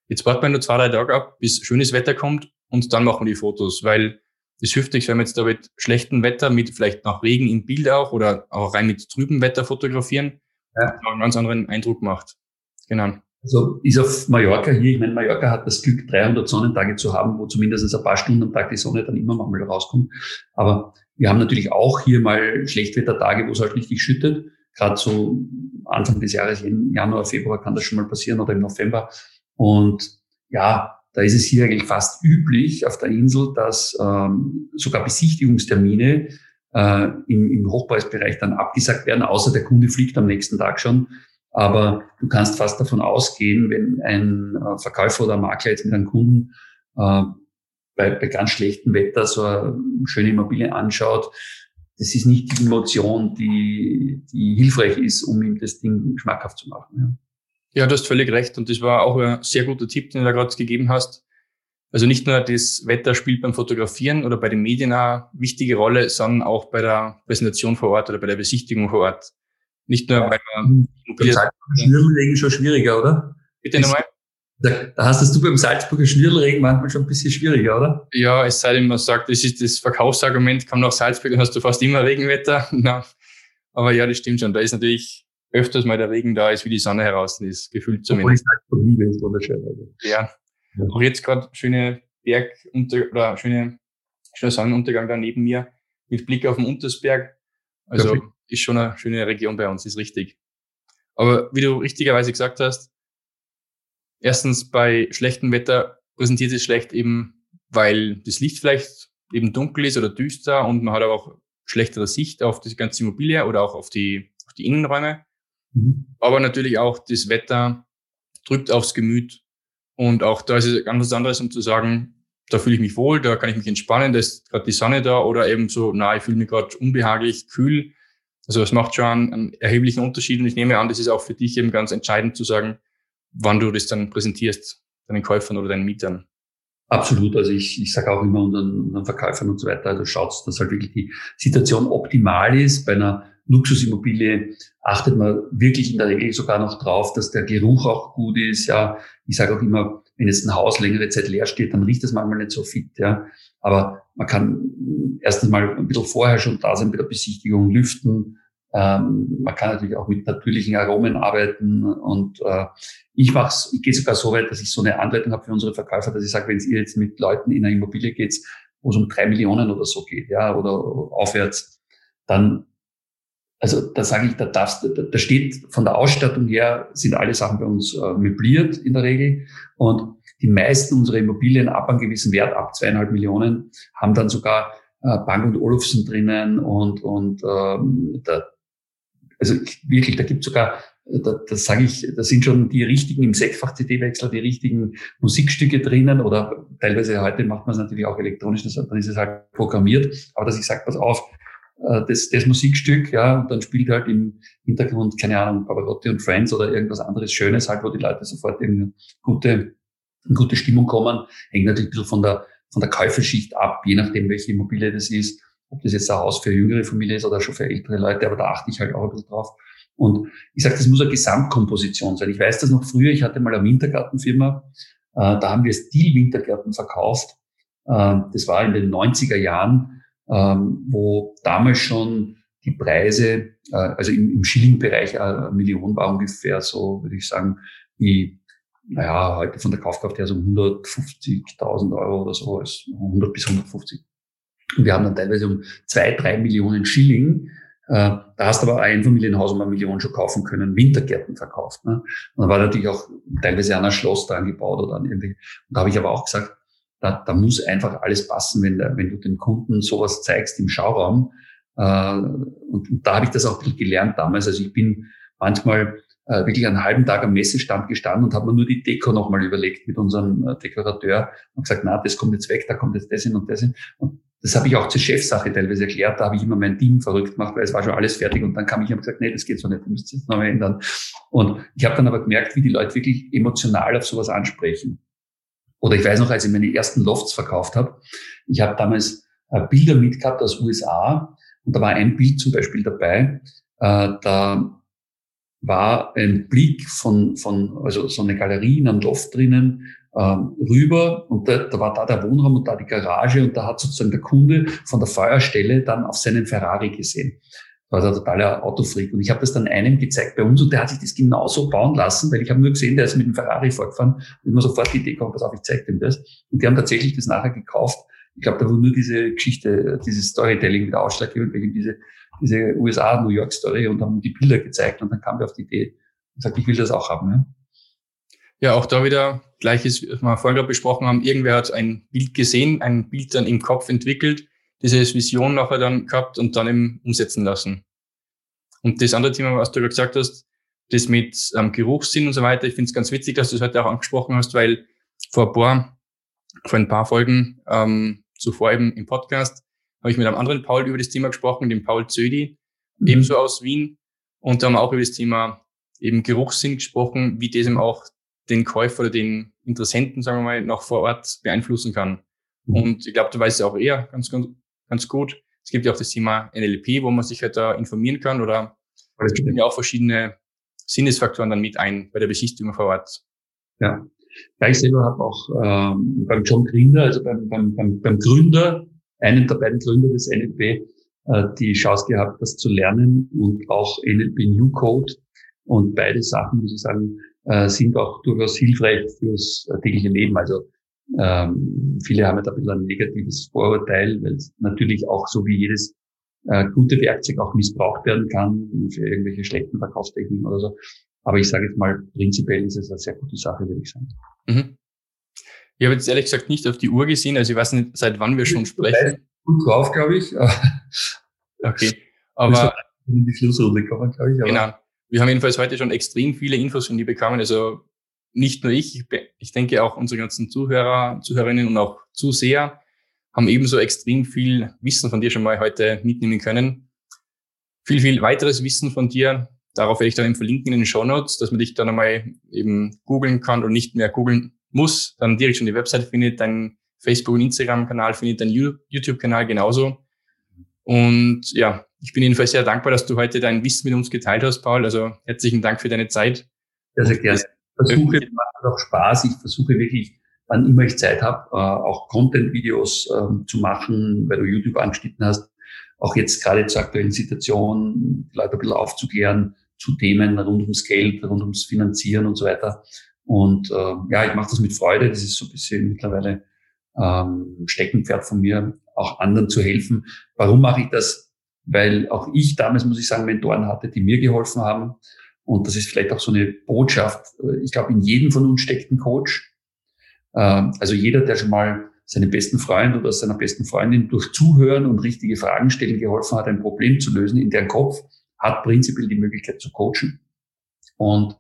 S1: jetzt warten wir nur zwei, drei Tage ab, bis schönes Wetter kommt und dann machen wir die Fotos, weil es hilft nichts, wenn wir jetzt da mit schlechtem Wetter, mit vielleicht nach Regen im Bild auch oder auch rein mit trübem Wetter fotografieren, ja. einen ganz anderen Eindruck macht. Genau.
S2: Also ist auf Mallorca hier, ich meine, Mallorca hat das Glück, 300 Sonnentage zu haben, wo zumindest ein paar Stunden am Tag die Sonne dann immer mal rauskommt. Aber wir haben natürlich auch hier mal Schlechtwettertage, wo es halt richtig schüttet. Gerade so Anfang des Jahres, im Januar, Februar kann das schon mal passieren oder im November. Und ja, da ist es hier eigentlich fast üblich auf der Insel, dass ähm, sogar Besichtigungstermine äh, im, im Hochpreisbereich dann abgesagt werden, außer der Kunde fliegt am nächsten Tag schon. Aber du kannst fast davon ausgehen, wenn ein äh, Verkäufer oder Makler jetzt mit einem Kunden äh, bei, bei ganz schlechtem Wetter so eine schöne Immobilie anschaut, das ist nicht die Emotion, die, die hilfreich ist, um ihm das Ding schmackhaft zu machen. Ja.
S1: Ja, du hast völlig recht. Und das war auch ein sehr guter Tipp, den du da gerade gegeben hast. Also nicht nur das Wetter spielt beim Fotografieren oder bei den Medien eine wichtige Rolle, sondern auch bei der Präsentation vor Ort oder bei der Besichtigung vor Ort. Nicht nur ja. bei
S2: der Salzburger Schnürlregen schon schwieriger, oder?
S1: Bitte nochmal?
S2: Da, da hast du beim Salzburger Schnürlregen manchmal schon ein bisschen schwieriger, oder?
S1: Ja, es sei denn, man sagt, das ist das Verkaufsargument, komm nach Salzburg, dann hast du fast immer Regenwetter. Na, aber ja, das stimmt schon. Da ist natürlich öfters mal der Regen da ist, wie die Sonne heraus ist, gefühlt zumindest. Obwohl halt ist wunderschön. Also. Ja. ja. Auch jetzt gerade schöne Berg unter oder schöne, schöner Sonnenuntergang da neben mir mit Blick auf den Untersberg. Also Perfekt. Ist schon eine schöne Region bei uns, ist richtig. Aber wie du richtigerweise gesagt hast, erstens bei schlechtem Wetter präsentiert es schlecht eben, weil das Licht vielleicht eben dunkel ist oder düster und man hat aber auch schlechtere Sicht auf die ganze Immobilie oder auch auf die, auf die Innenräume. Mhm. Aber natürlich auch das Wetter drückt aufs Gemüt. Und auch da ist es ganz was anderes, um zu sagen, da fühle ich mich wohl, da kann ich mich entspannen, da ist gerade die Sonne da oder eben so, na, ich fühle mich gerade unbehaglich, kühl. Also es macht schon einen, erheblichen Unterschied und ich nehme an, das ist auch für dich eben ganz entscheidend zu sagen, wann du das dann präsentierst, deinen Käufern oder deinen Mietern.
S2: Absolut. Also ich, ich sage auch immer unseren, unseren Verkäufern und so weiter, also schaut, dass halt wirklich die Situation optimal ist. Bei einer Luxusimmobilie achtet man wirklich in der Regel sogar noch drauf, dass der Geruch auch gut ist. Ja, ich sage auch immer, wenn jetzt ein Haus längere Zeit leer steht, dann riecht es manchmal nicht so fit. Ja, aber man kann erstens mal ein bisschen vorher schon da sein bei der Besichtigung, lüften. Ähm, man kann natürlich auch mit natürlichen Aromen arbeiten und äh, ich mach's, ich gehe sogar so weit, dass ich so eine Anleitung habe für unsere Verkäufer, dass ich sage, wenn ihr jetzt mit Leuten in einer Immobilie geht, wo es um drei Millionen oder so geht, ja, oder aufwärts, dann also da sage ich, da darfst da, da steht von der Ausstattung her, sind alle Sachen bei uns äh, möbliert in der Regel. Und die meisten unserer Immobilien ab einem gewissen Wert, ab zweieinhalb Millionen, haben dann sogar äh, Bank und Olufsen drinnen und, und ähm, da, also wirklich, da gibt sogar, da, das sage ich, da sind schon die richtigen im Sechsfach-CD-Wechsler, die richtigen Musikstücke drinnen oder teilweise heute macht man es natürlich auch elektronisch, dann ist es halt programmiert. Aber dass ich sage, pass auf, äh, das, das Musikstück, ja, und dann spielt halt im Hintergrund, keine Ahnung, Pavarotti und Friends oder irgendwas anderes Schönes, halt, wo die Leute sofort in gute, in gute Stimmung kommen. Hängt natürlich ein bisschen von der, von der Käuferschicht ab, je nachdem, welche Immobilie das ist. Ob das jetzt ein Haus für jüngere Familie ist oder schon für ältere Leute, aber da achte ich halt auch ein bisschen drauf. Und ich sage, das muss eine Gesamtkomposition sein. Ich weiß das noch früher, ich hatte mal eine Wintergartenfirma, äh, da haben wir Stil-Wintergärten verkauft. Äh, das war in den 90er Jahren ähm, wo damals schon die Preise, äh, also im, im Schilling-Bereich äh, eine Million war ungefähr so, würde ich sagen, wie, naja, heute von der Kaufkraft her so 150.000 Euro oder so, 100 bis 150. Und wir haben dann teilweise um zwei, drei Millionen Schilling äh, da hast du aber ein Familienhaus um eine Million schon kaufen können, Wintergärten verkauft. Ne? Und da war natürlich auch teilweise an ein Schloss dran gebaut oder an irgendwie. Und da habe ich aber auch gesagt, da, da muss einfach alles passen, wenn, wenn du dem Kunden sowas zeigst im Schauraum. Äh, und, und da habe ich das auch gelernt damals. Also ich bin manchmal äh, wirklich einen halben Tag am Messestand gestanden und habe mir nur die Deko nochmal überlegt mit unserem äh, Dekorateur und gesagt, na, das kommt jetzt weg, da kommt jetzt das hin und das hin. Und das habe ich auch zur Chefsache teilweise erklärt. Da habe ich immer mein Team verrückt gemacht, weil es war schon alles fertig. Und dann kam ich und gesagt, nee, das geht so nicht, wir müssen jetzt nochmal ändern. Und ich habe dann aber gemerkt, wie die Leute wirklich emotional auf sowas ansprechen. Oder ich weiß noch, als ich meine ersten Lofts verkauft habe, ich habe damals äh, Bilder mitgehabt aus USA und da war ein Bild zum Beispiel dabei, äh, da war ein Blick von, von also so eine Galerie in einem Loft drinnen ähm, rüber und da, da war da der Wohnraum und da die Garage und da hat sozusagen der Kunde von der Feuerstelle dann auf seinen Ferrari gesehen. Das war der totale Autofreak. Und ich habe das dann einem gezeigt bei uns und der hat sich das genauso bauen lassen, weil ich habe nur gesehen, der ist mit dem Ferrari vorgefahren und immer sofort die Idee kommt, pass auf, ich zeige dem das. Und die haben tatsächlich das nachher gekauft. Ich glaube, da war nur diese Geschichte, dieses Storytelling wieder ausschlaggebend, wegen diese, diese USA-New York-Story und haben die Bilder gezeigt und dann kam der auf die Idee und sagt, ich will das auch haben. Ja.
S1: Ja, auch da wieder gleiches, was wir vorhin gerade besprochen haben. Irgendwer hat ein Bild gesehen, ein Bild dann im Kopf entwickelt, diese Vision nachher dann gehabt und dann eben umsetzen lassen. Und das andere Thema, was du gerade gesagt hast, das mit ähm, Geruchssinn und so weiter, ich finde es ganz witzig, dass du es heute auch angesprochen hast, weil vor ein paar, vor ein paar Folgen ähm, zuvor eben im Podcast habe ich mit einem anderen Paul über das Thema gesprochen, dem Paul Zödi, mhm. ebenso aus Wien. Und da haben wir auch über das Thema eben Geruchssinn gesprochen, wie das eben auch den Käufer oder den Interessenten, sagen wir mal, noch vor Ort beeinflussen kann. Mhm. Und ich glaube, du weißt ja auch eher ganz, ganz, ganz gut. Es gibt ja auch das Thema NLP, wo man sich halt da informieren kann oder es gibt ja auch verschiedene Sinnesfaktoren dann mit ein bei der Besichtigung vor Ort.
S2: Ja. Ja, ich selber habe auch ähm, beim John Grinder, also beim, beim, beim, beim Gründer, einen der beiden Gründer des NLP, äh, die Chance gehabt, das zu lernen und auch NLP New Code. Und beide Sachen, muss ich sagen, äh, sind auch durchaus hilfreich fürs äh, tägliche Leben. Also ähm, viele haben ja da ein bisschen ein negatives Vorurteil, weil es natürlich auch so wie jedes äh, gute Werkzeug auch missbraucht werden kann für irgendwelche schlechten Verkaufstechniken oder so. Aber ich sage jetzt mal, prinzipiell ist es eine sehr gute Sache, würde ich sagen. Mhm.
S1: Ich habe jetzt ehrlich gesagt nicht auf die Uhr gesehen, also ich weiß nicht, seit wann wir schon sprechen.
S2: Gut drauf, glaube ich.
S1: okay. Aber
S2: in die Schlussrunde kommen, glaube ich.
S1: Aber genau. Wir haben jedenfalls heute schon extrem viele Infos von dir bekommen. Also nicht nur ich, ich denke auch unsere ganzen Zuhörer, Zuhörerinnen und auch Zuseher haben ebenso extrem viel Wissen von dir schon mal heute mitnehmen können. Viel, viel weiteres Wissen von dir. Darauf werde ich dann eben verlinken in den Show Notes, dass man dich dann einmal eben googeln kann und nicht mehr googeln muss, dann direkt schon die Website findet, dein Facebook- und Instagram-Kanal findet, dein YouTube-Kanal genauso. Und ja, ich bin jedenfalls sehr dankbar, dass du heute dein Wissen mit uns geteilt hast, Paul. Also herzlichen Dank für deine Zeit.
S2: Sehr, sehr gerne. Ich versuche, macht auch Spaß. Ich versuche wirklich, wann immer ich Zeit habe, äh, auch Content-Videos ähm, zu machen, weil du YouTube angeschnitten hast. Auch jetzt gerade zur aktuellen Situation, die Leute ein bisschen aufzuklären zu Themen rund ums Geld, rund ums Finanzieren und so weiter. Und äh, ja, ich mache das mit Freude. Das ist so ein bisschen mittlerweile ähm, Steckenpferd von mir, auch anderen zu helfen. Warum mache ich das? weil auch ich damals, muss ich sagen, Mentoren hatte, die mir geholfen haben. Und das ist vielleicht auch so eine Botschaft. Ich glaube, in jedem von uns steckt ein Coach. Ähm, also jeder, der schon mal seinem besten Freund oder seiner besten Freundin durch Zuhören und richtige Fragen stellen geholfen hat, ein Problem zu lösen in deren Kopf, hat prinzipiell die Möglichkeit zu coachen. Und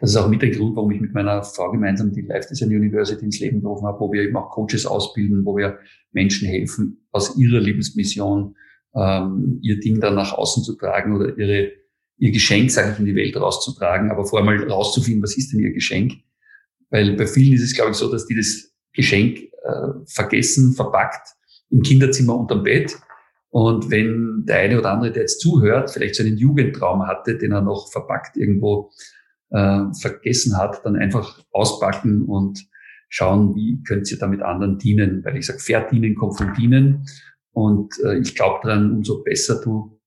S2: das ist auch mit der Grund, warum ich mit meiner Frau gemeinsam die Life Design University ins Leben gerufen habe, wo wir eben auch Coaches ausbilden, wo wir Menschen helfen, aus ihrer Lebensmission ähm, ihr Ding dann nach außen zu tragen oder ihre, ihr Geschenk, sage ich, in die Welt rauszutragen, aber vorher mal rauszufinden, was ist denn ihr Geschenk? Weil bei vielen ist es, glaube ich, so, dass die das Geschenk äh, vergessen, verpackt im Kinderzimmer unterm Bett. Und wenn der eine oder andere, der jetzt zuhört, vielleicht so einen Jugendtraum hatte, den er noch verpackt irgendwo äh, vergessen hat, dann einfach auspacken und schauen, wie könnt ihr damit anderen dienen. Weil ich sage, verdienen kommt von dienen. Und äh, ich glaube daran, umso besser du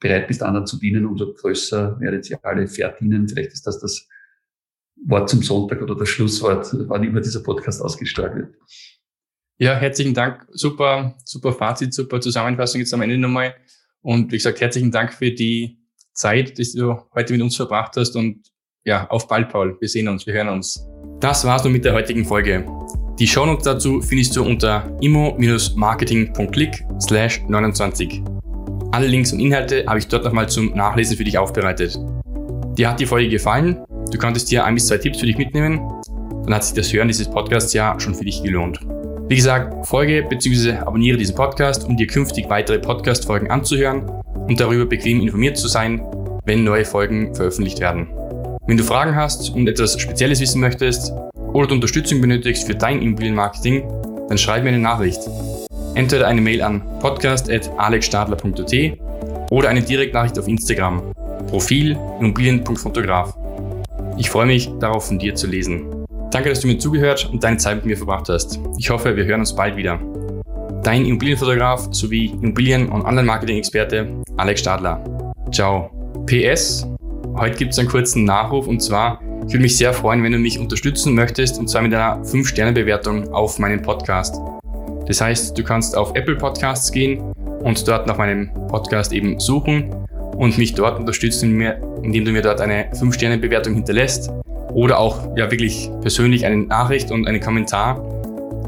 S2: bereit bist, anderen zu dienen, umso größer werdet ihr alle verdienen. Vielleicht ist das das Wort zum Sonntag oder das Schlusswort, wann immer dieser Podcast ausgestrahlt wird.
S1: Ja, herzlichen Dank. Super, super Fazit, super Zusammenfassung jetzt am Ende nochmal. Und wie gesagt, herzlichen Dank für die Zeit, die du heute mit uns verbracht hast. Und ja, auf bald, Paul. Wir sehen uns, wir hören uns. Das war's nun mit der heutigen Folge. Die Shownotes dazu findest du unter immo-marketing.click 29. Alle Links und Inhalte habe ich dort nochmal zum Nachlesen für dich aufbereitet. Dir hat die Folge gefallen? Du konntest dir ein bis zwei Tipps für dich mitnehmen? Dann hat sich das Hören dieses Podcasts ja schon für dich gelohnt. Wie gesagt, folge bzw. abonniere diesen Podcast, um dir künftig weitere Podcast-Folgen anzuhören und darüber bequem informiert zu sein, wenn neue Folgen veröffentlicht werden. Wenn du Fragen hast und etwas Spezielles wissen möchtest oder Unterstützung benötigst für dein Immobilienmarketing, dann schreib mir eine Nachricht. Entweder eine Mail an podcast.alexstadler.at oder eine Direktnachricht auf Instagram. Profil immobilien.fotograf. Ich freue mich darauf, von dir zu lesen. Danke, dass du mir zugehört und deine Zeit mit mir verbracht hast. Ich hoffe, wir hören uns bald wieder. Dein Immobilienfotograf sowie Immobilien- und Online-Marketing-Experte Alex Stadler. Ciao. PS, heute gibt es einen kurzen Nachruf und zwar, ich würde mich sehr freuen, wenn du mich unterstützen möchtest und zwar mit einer 5-Sterne-Bewertung auf meinen Podcast. Das heißt, du kannst auf Apple Podcasts gehen und dort nach meinem Podcast eben suchen und mich dort unterstützen, indem du mir dort eine 5-Sterne-Bewertung hinterlässt oder auch ja wirklich persönlich eine Nachricht und einen Kommentar,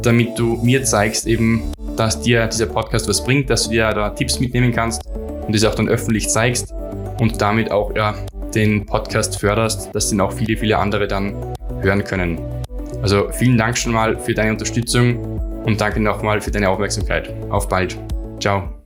S1: damit du mir zeigst eben, dass dir dieser Podcast was bringt, dass du dir da Tipps mitnehmen kannst und es auch dann öffentlich zeigst und damit auch ja, den Podcast förderst, dass den auch viele, viele andere dann hören können. Also vielen Dank schon mal für deine Unterstützung und danke nochmal für deine Aufmerksamkeit. Auf bald. Ciao.